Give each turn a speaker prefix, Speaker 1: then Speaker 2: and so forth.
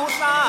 Speaker 1: 朱砂